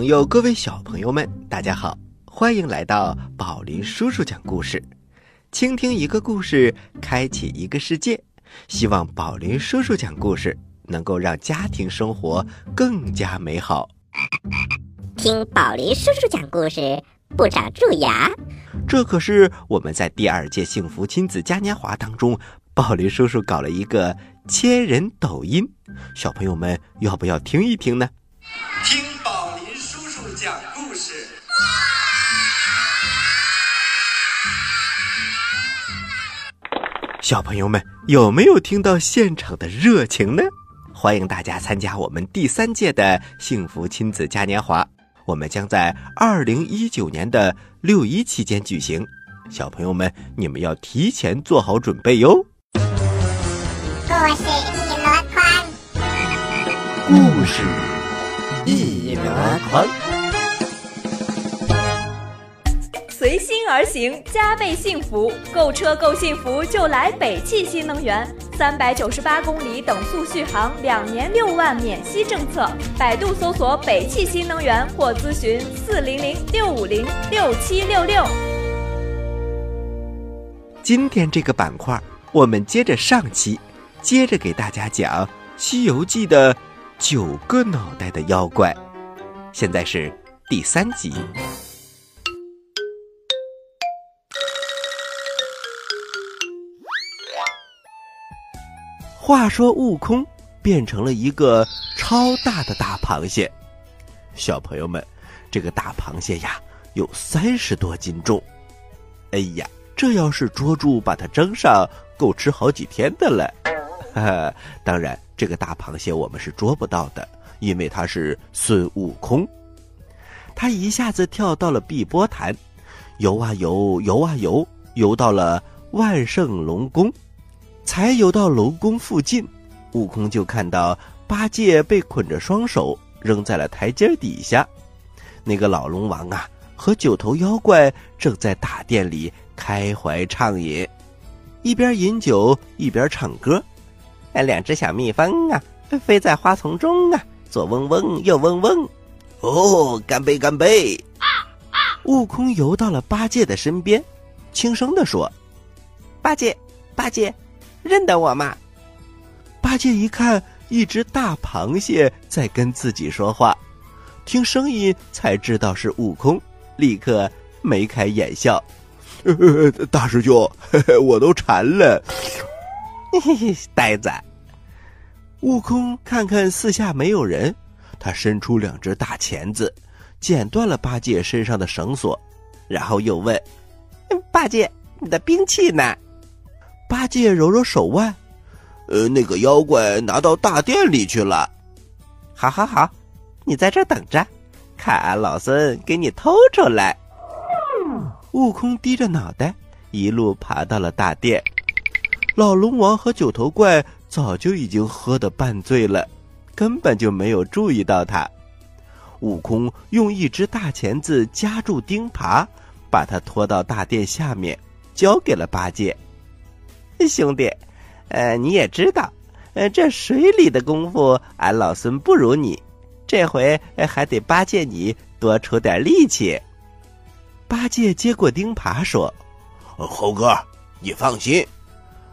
各位大朋友，各位小朋友们，大家好，欢迎来到宝林叔叔讲故事。倾听一个故事，开启一个世界。希望宝林叔叔讲故事能够让家庭生活更加美好。听宝林叔叔讲故事，不长蛀牙。这可是我们在第二届幸福亲子嘉年华当中，宝林叔叔搞了一个千人抖音，小朋友们要不要听一听呢？听讲故事。小朋友们有没有听到现场的热情呢？欢迎大家参加我们第三届的幸福亲子嘉年华，我们将在二零一九年的六一期间举行。小朋友们，你们要提前做好准备哟。故事一箩筐，故事一箩筐，随心而行，加倍幸福。购车够幸福，就来北汽新能源，三百九十八公里等速续航，两年六万免息政策。百度搜索“北汽新能源”或咨询四零零六五零六七六六。今天这个板块，我们接着上期，接着给大家讲《西游记》的九个脑袋的妖怪。现在是第三集。话说，悟空变成了一个超大的大螃蟹。小朋友们，这个大螃蟹呀，有三十多斤重。哎呀！这要是捉住把它蒸上，够吃好几天的了。哈哈，当然，这个大螃蟹我们是捉不到的，因为它是孙悟空。他一下子跳到了碧波潭，游啊游，游啊游，游到了万圣龙宫。才游到龙宫附近，悟空就看到八戒被捆着双手扔在了台阶底下。那个老龙王啊，和九头妖怪正在大殿里。开怀畅饮，一边饮酒一边唱歌。哎，两只小蜜蜂啊，飞在花丛中啊，左嗡嗡，右嗡嗡。哦，干杯，干杯！悟空游到了八戒的身边，轻声的说：“八戒，八戒，认得我吗？”八戒一看，一只大螃蟹在跟自己说话，听声音才知道是悟空，立刻眉开眼笑。大师兄，我都馋了。嘿嘿，呆子。悟空看看四下没有人，他伸出两只大钳子，剪断了八戒身上的绳索，然后又问：“八戒，你的兵器呢？”八戒揉揉手腕：“呃，那个妖怪拿到大殿里去了。”“好好好，你在这等着，看俺老孙给你偷出来。”悟空低着脑袋，一路爬到了大殿。老龙王和九头怪早就已经喝得半醉了，根本就没有注意到他。悟空用一只大钳子夹住钉耙，把他拖到大殿下面，交给了八戒。兄弟，呃，你也知道，呃，这水里的功夫，俺老孙不如你，这回还得八戒你多出点力气。八戒接过钉耙说：“猴哥，你放心，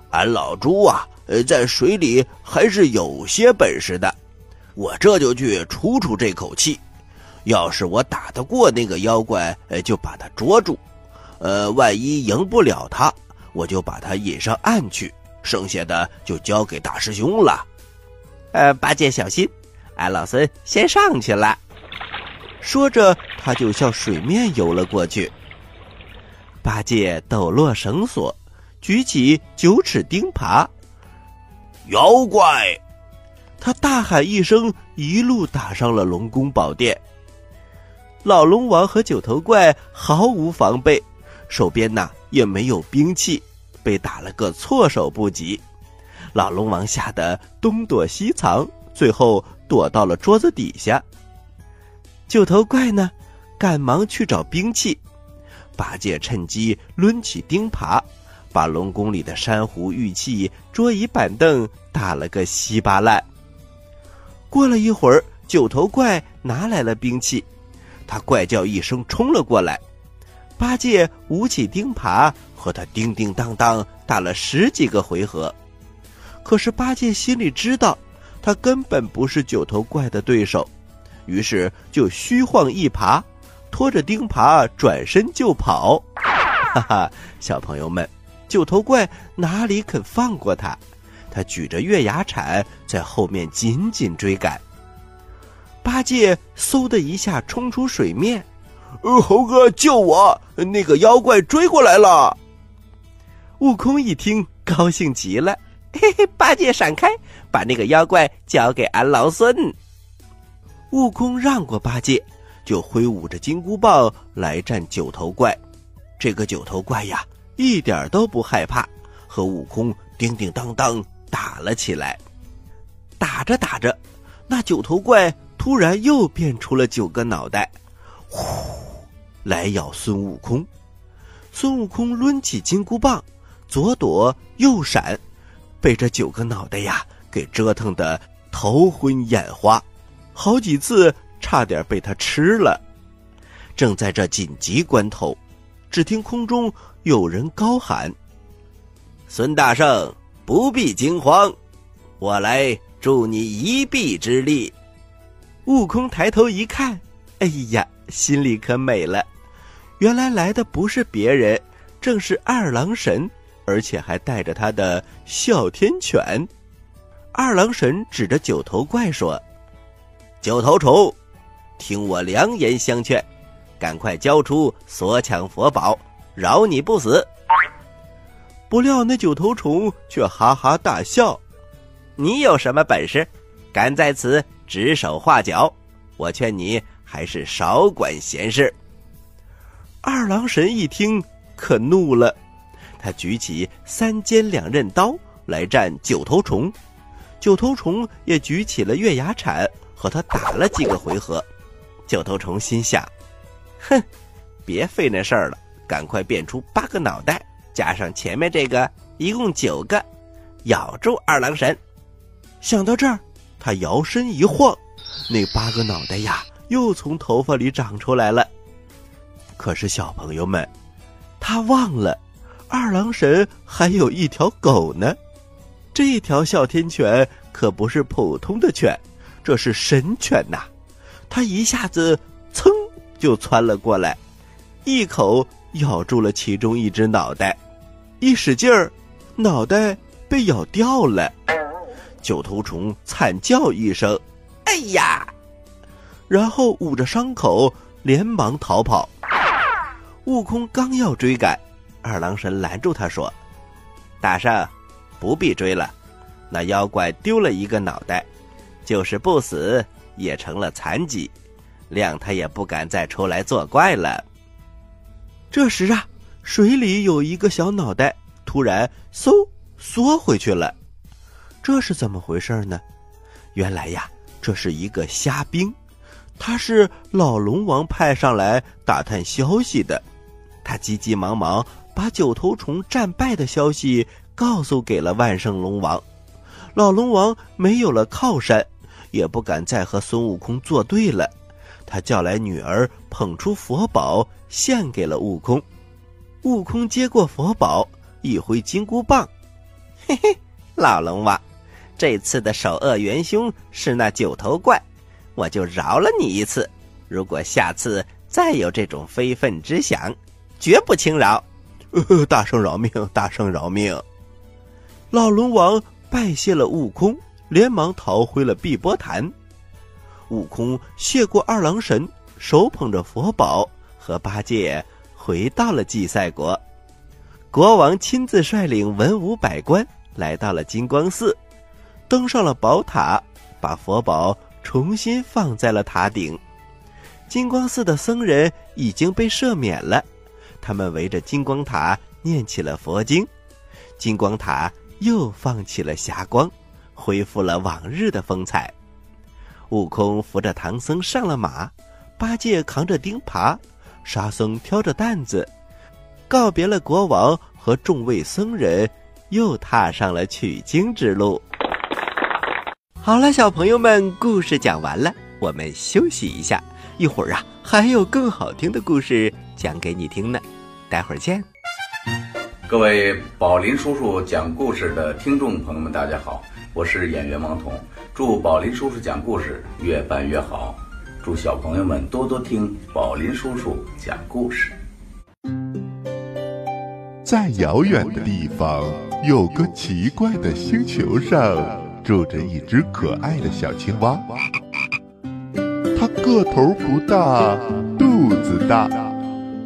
俺老猪啊，呃，在水里还是有些本事的。我这就去出出这口气。要是我打得过那个妖怪，呃，就把他捉住。呃，万一赢不了他，我就把他引上岸去。剩下的就交给大师兄了。呃，八戒小心，俺老孙先上去了。”说着，他就向水面游了过去。八戒抖落绳索，举起九齿钉耙。妖怪！他大喊一声，一路打上了龙宫宝殿。老龙王和九头怪毫无防备，手边呐也没有兵器，被打了个措手不及。老龙王吓得东躲西藏，最后躲到了桌子底下。九头怪呢，赶忙去找兵器。八戒趁机抡起钉耙，把龙宫里的珊瑚、玉器、桌椅板凳打了个稀巴烂。过了一会儿，九头怪拿来了兵器，他怪叫一声冲了过来。八戒舞起钉耙，和他叮叮当当打了十几个回合。可是八戒心里知道，他根本不是九头怪的对手，于是就虚晃一耙，拖着钉耙转身就跑。哈哈，小朋友们，九头怪哪里肯放过他？他举着月牙铲在后面紧紧追赶。八戒嗖的一下冲出水面。呃，猴哥救我！那个妖怪追过来了。悟空一听，高兴极了，嘿嘿，八戒闪开，把那个妖怪交给俺老孙。悟空让过八戒，就挥舞着金箍棒来战九头怪。这个九头怪呀，一点都不害怕，和悟空叮叮当当打了起来。打着打着，那九头怪突然又变出了九个脑袋。呼，来咬孙悟空！孙悟空抡起金箍棒，左躲右闪，被这九个脑袋呀给折腾的头昏眼花，好几次差点被他吃了。正在这紧急关头，只听空中有人高喊：“孙大圣，不必惊慌，我来助你一臂之力。”悟空抬头一看，哎呀！心里可美了，原来来的不是别人，正是二郎神，而且还带着他的哮天犬。二郎神指着九头怪说：“九头虫，听我良言相劝，赶快交出所抢佛宝，饶你不死。”不料那九头虫却哈哈大笑：“你有什么本事，敢在此指手画脚？我劝你。”还是少管闲事。二郎神一听，可怒了，他举起三尖两刃刀来战九头虫，九头虫也举起了月牙铲和他打了几个回合。九头虫心想：“哼，别费那事儿了，赶快变出八个脑袋，加上前面这个，一共九个，咬住二郎神。”想到这儿，他摇身一晃，那八个脑袋呀。又从头发里长出来了。可是小朋友们，他忘了，二郎神还有一条狗呢。这条哮天犬可不是普通的犬，这是神犬呐！它一下子噌就窜了过来，一口咬住了其中一只脑袋，一使劲儿，脑袋被咬掉了。九头虫惨叫一声：“哎呀！”然后捂着伤口，连忙逃跑。悟空刚要追赶，二郎神拦住他说：“大圣，不必追了。那妖怪丢了一个脑袋，就是不死也成了残疾，谅他也不敢再出来作怪了。”这时啊，水里有一个小脑袋突然嗖缩回去了，这是怎么回事呢？原来呀，这是一个虾兵。他是老龙王派上来打探消息的，他急急忙忙把九头虫战败的消息告诉给了万圣龙王。老龙王没有了靠山，也不敢再和孙悟空作对了。他叫来女儿，捧出佛宝献给了悟空。悟空接过佛宝，一挥金箍棒，嘿嘿，老龙王，这次的首恶元凶是那九头怪。我就饶了你一次，如果下次再有这种非分之想，绝不轻饶。呃大圣饶命！大圣饶命！老龙王拜谢了悟空，连忙逃回了碧波潭。悟空谢过二郎神，手捧着佛宝，和八戒回到了祭赛国。国王亲自率领文武百官来到了金光寺，登上了宝塔，把佛宝。重新放在了塔顶，金光寺的僧人已经被赦免了，他们围着金光塔念起了佛经，金光塔又放起了霞光，恢复了往日的风采。悟空扶着唐僧上了马，八戒扛着钉耙，沙僧挑着担子，告别了国王和众位僧人，又踏上了取经之路。好了，小朋友们，故事讲完了。我们休息一下，一会儿啊，还有更好听的故事讲给你听呢。待会儿见。各位宝林叔叔讲故事的听众朋友们，大家好，我是演员王彤。祝宝林叔叔讲故事越办越好，祝小朋友们多多听宝林叔叔讲故事。在遥远的地方，有个奇怪的星球上，住着一只可爱的小青蛙。它个头不大，肚子大，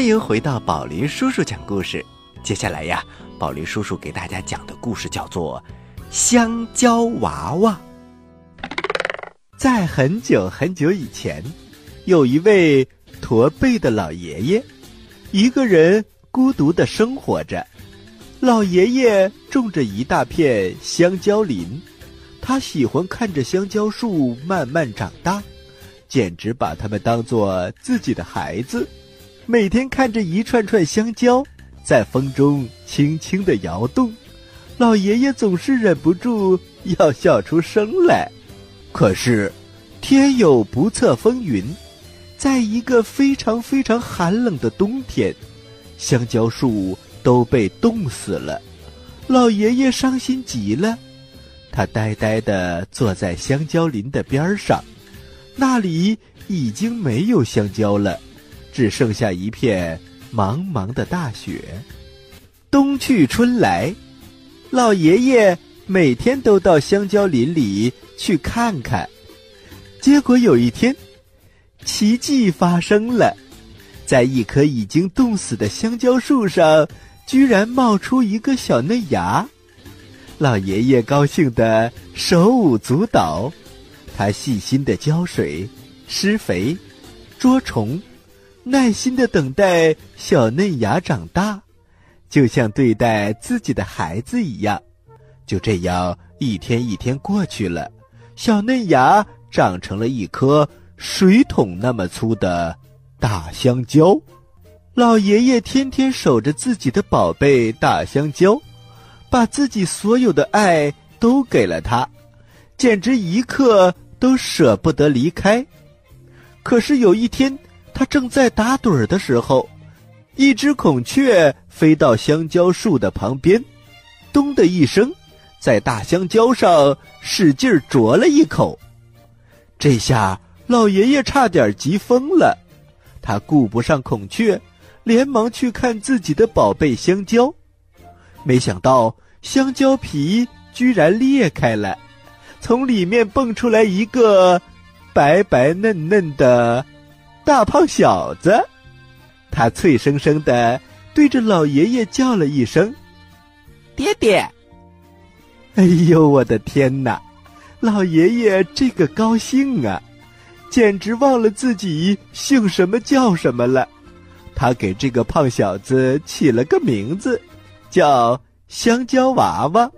欢迎回到宝林叔叔讲故事。接下来呀，宝林叔叔给大家讲的故事叫做《香蕉娃娃》。在很久很久以前，有一位驼背的老爷爷，一个人孤独的生活着。老爷爷种着一大片香蕉林，他喜欢看着香蕉树慢慢长大，简直把它们当做自己的孩子。每天看着一串串香蕉在风中轻轻的摇动，老爷爷总是忍不住要笑出声来。可是，天有不测风云，在一个非常非常寒冷的冬天，香蕉树都被冻死了。老爷爷伤心极了，他呆呆地坐在香蕉林的边上，那里已经没有香蕉了，只剩下一片茫茫的大雪。冬去春来，老爷爷每天都到香蕉林里去看看。结果有一天，奇迹发生了，在一棵已经冻死的香蕉树上，居然冒出一个小嫩芽。老爷爷高兴得手舞足蹈，他细心的浇水、施肥、捉虫，耐心的等待小嫩芽长大，就像对待自己的孩子一样。就这样，一天一天过去了，小嫩芽。长成了一颗水桶那么粗的大香蕉，老爷爷天天守着自己的宝贝大香蕉，把自己所有的爱都给了他，简直一刻都舍不得离开。可是有一天，他正在打盹儿的时候，一只孔雀飞到香蕉树的旁边，咚的一声，在大香蕉上使劲啄了一口。这下老爷爷差点急疯了，他顾不上孔雀，连忙去看自己的宝贝香蕉。没想到香蕉皮居然裂开了，从里面蹦出来一个白白嫩嫩的大胖小子。他脆生生的对着老爷爷叫了一声：“爹爹！”哎呦，我的天哪！老爷爷这个高兴啊，简直忘了自己姓什么叫什么了。他给这个胖小子起了个名字，叫香蕉娃娃。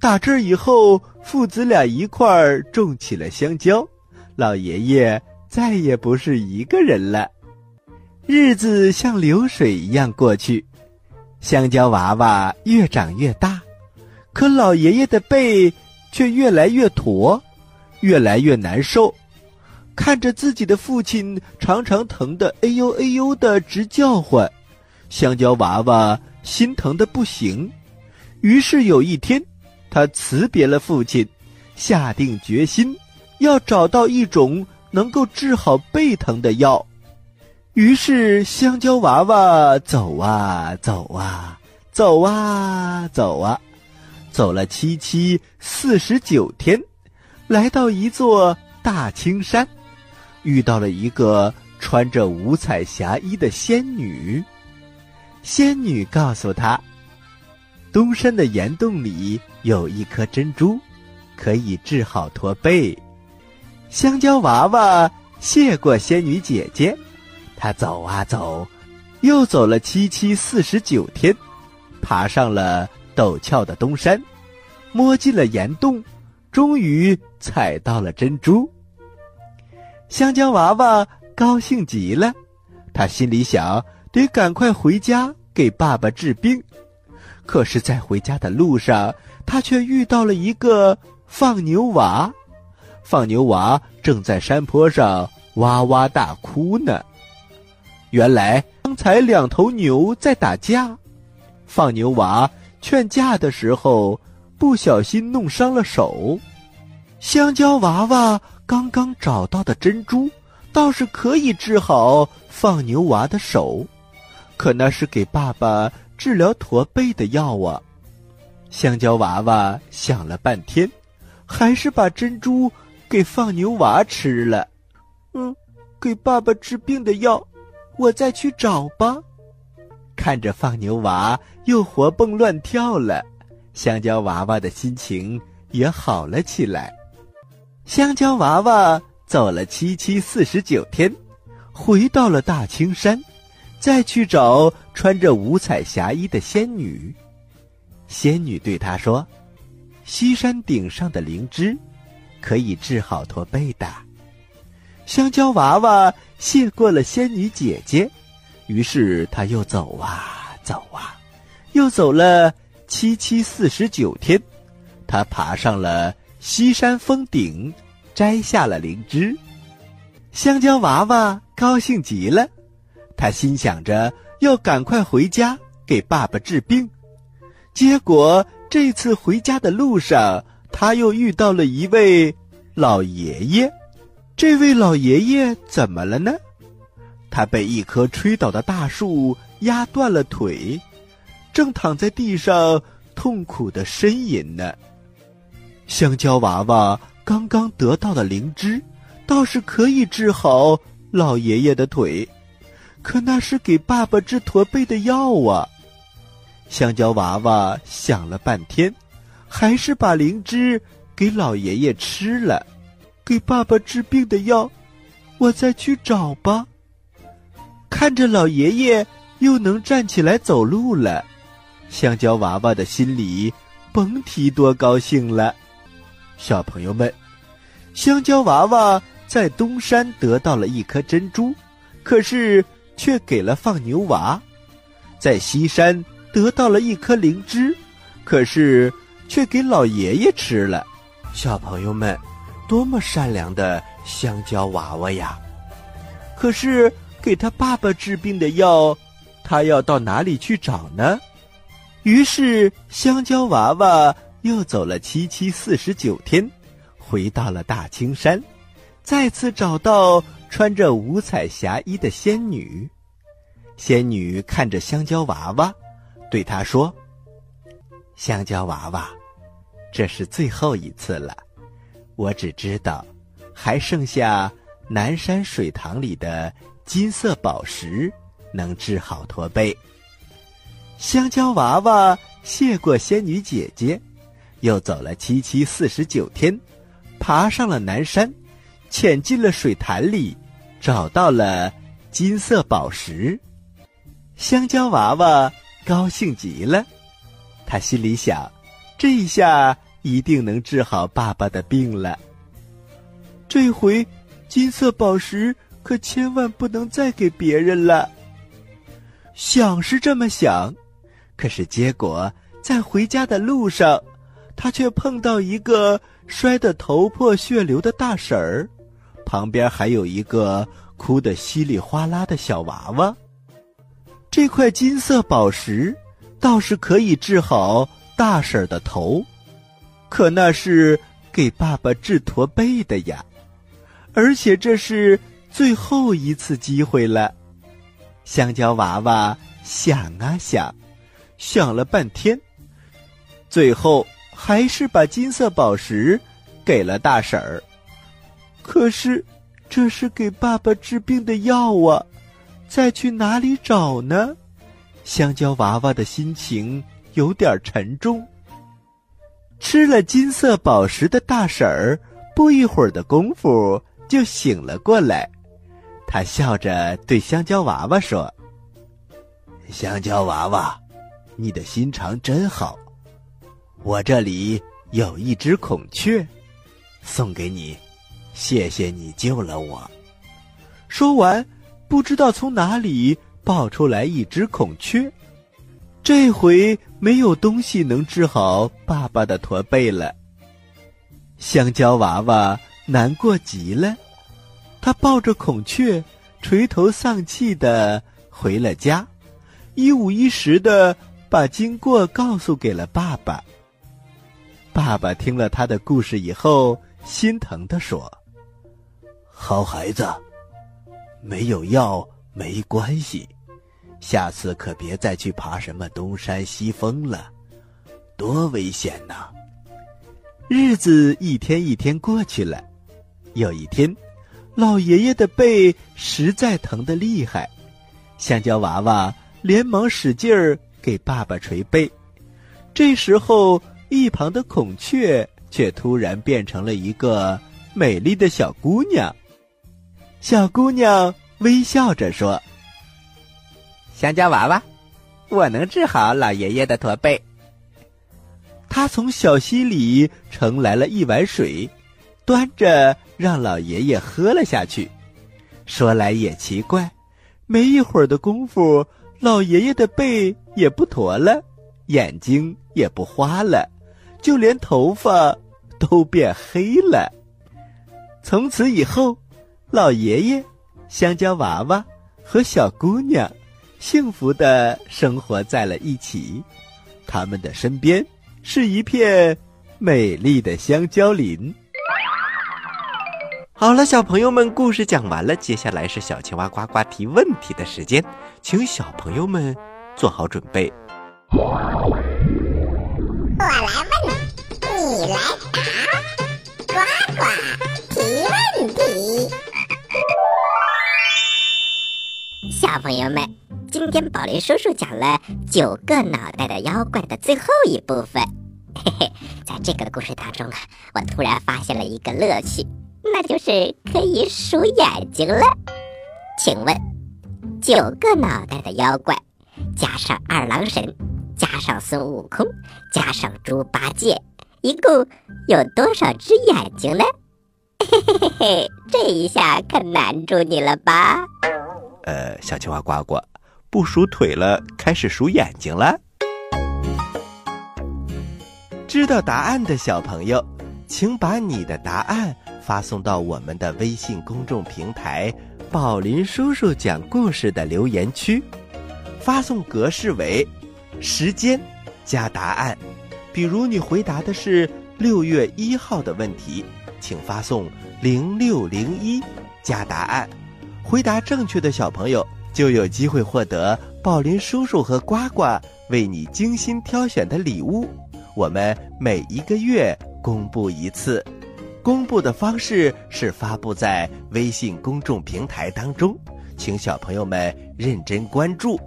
打这以后，父子俩一块儿种起了香蕉。老爷爷再也不是一个人了。日子像流水一样过去，香蕉娃娃越长越大，可老爷爷的背。却越来越驼，越来越难受，看着自己的父亲常常疼得哎呦哎呦的直叫唤，香蕉娃娃心疼的不行。于是有一天，他辞别了父亲，下定决心要找到一种能够治好背疼的药。于是香蕉娃娃走啊走啊走啊走啊。走了七七四十九天，来到一座大青山，遇到了一个穿着五彩霞衣的仙女。仙女告诉他，东山的岩洞里有一颗珍珠，可以治好驼背。香蕉娃娃谢过仙女姐姐，他走啊走，又走了七七四十九天，爬上了陡峭的东山，摸进了岩洞，终于采到了珍珠。香蕉娃娃高兴极了，他心里想：得赶快回家给爸爸治病。可是，在回家的路上，他却遇到了一个放牛娃。放牛娃正在山坡上哇哇大哭呢。原来刚才两头牛在打架，放牛娃劝架的时候不小心弄伤了手。香蕉娃娃刚刚找到的珍珠倒是可以治好放牛娃的手，可那是给爸爸治疗驼背的药啊。香蕉娃娃想了半天，还是把珍珠。给放牛娃吃了，嗯，给爸爸治病的药，我再去找吧。看着放牛娃又活蹦乱跳了，香蕉娃娃的心情也好了起来。香蕉娃娃走了七七四十九天，回到了大青山，再去找穿着五彩霞衣的仙女。仙女对他说：“西山顶上的灵芝。”可以治好驼背的。香蕉娃娃谢过了仙女姐姐，于是他又走啊走啊，又走了七七四十九天，他爬上了西山峰顶，摘下了灵芝。香蕉娃娃高兴极了，他心想着要赶快回家给爸爸治病。结果这次回家的路上，他又遇到了一位老爷爷，这位老爷爷怎么了呢？他被一棵吹倒的大树压断了腿，正躺在地上痛苦的呻吟呢。香蕉娃娃刚刚得到的灵芝，倒是可以治好老爷爷的腿，可那是给爸爸治驼背的药啊。香蕉娃娃想了半天。还是把灵芝给老爷爷吃了，给爸爸治病的药，我再去找吧。看着老爷爷又能站起来走路了，香蕉娃娃的心里甭提多高兴了。小朋友们，香蕉娃娃在东山得到了一颗珍珠，可是却给了放牛娃；在西山得到了一颗灵芝，可是。却给老爷爷吃了，小朋友们，多么善良的香蕉娃娃呀！可是给他爸爸治病的药，他要到哪里去找呢？于是香蕉娃娃又走了七七四十九天，回到了大青山，再次找到穿着五彩霞衣的仙女。仙女看着香蕉娃娃，对他说：“香蕉娃娃。”这是最后一次了，我只知道，还剩下南山水塘里的金色宝石能治好驼背。香蕉娃娃谢过仙女姐姐，又走了七七四十九天，爬上了南山，潜进了水潭里，找到了金色宝石。香蕉娃娃高兴极了，他心里想。这一下一定能治好爸爸的病了。这回金色宝石可千万不能再给别人了。想是这么想，可是结果在回家的路上，他却碰到一个摔得头破血流的大婶儿，旁边还有一个哭得稀里哗啦的小娃娃。这块金色宝石倒是可以治好。大婶的头，可那是给爸爸治驼背的呀，而且这是最后一次机会了。香蕉娃娃想啊想，想了半天，最后还是把金色宝石给了大婶儿。可是，这是给爸爸治病的药啊，再去哪里找呢？香蕉娃娃的心情有点沉重。吃了金色宝石的大婶儿，不一会儿的功夫就醒了过来。她笑着对香蕉娃娃说：“香蕉娃娃，你的心肠真好。我这里有一只孔雀，送给你，谢谢你救了我。”说完，不知道从哪里抱出来一只孔雀。这回没有东西能治好爸爸的驼背了。香蕉娃娃难过极了，他抱着孔雀，垂头丧气的回了家，一五一十的把经过告诉给了爸爸。爸爸听了他的故事以后，心疼的说：“好孩子，没有药没关系。”下次可别再去爬什么东山西峰了，多危险呐！日子一天一天过去了，有一天，老爷爷的背实在疼得厉害，香蕉娃娃连忙使劲儿给爸爸捶背。这时候，一旁的孔雀却突然变成了一个美丽的小姑娘。小姑娘微笑着说。香蕉娃娃，我能治好老爷爷的驼背。他从小溪里盛来了一碗水，端着让老爷爷喝了下去。说来也奇怪，没一会儿的功夫，老爷爷的背也不驼了，眼睛也不花了，就连头发都变黑了。从此以后，老爷爷、香蕉娃娃和小姑娘。幸福的生活在了一起，他们的身边是一片美丽的香蕉林。好了，小朋友们，故事讲完了，接下来是小青蛙呱呱提问题的时间，请小朋友们做好准备。我来问，你来答，呱呱提问题。小朋友们。今天宝林叔叔讲了九个脑袋的妖怪的最后一部分，嘿嘿，在这个故事当中啊，我突然发现了一个乐趣，那就是可以数眼睛了。请问，九个脑袋的妖怪，加上二郎神，加上孙悟空，加上猪八戒，一共有多少只眼睛呢？嘿嘿嘿嘿，这一下可难住你了吧？呃，小青蛙呱呱。不数腿了，开始数眼睛了。知道答案的小朋友，请把你的答案发送到我们的微信公众平台“宝林叔叔讲故事”的留言区，发送格式为时间加答案。比如你回答的是六月一号的问题，请发送零六零一加答案。回答正确的小朋友。就有机会获得宝林叔叔和呱呱为你精心挑选的礼物。我们每一个月公布一次，公布的方式是发布在微信公众平台当中，请小朋友们认真关注。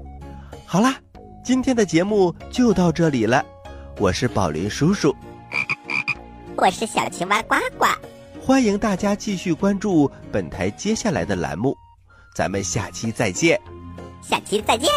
好啦，今天的节目就到这里了。我是宝林叔叔，我是小青蛙呱呱，欢迎大家继续关注本台接下来的栏目。咱们下期再见，下期再见。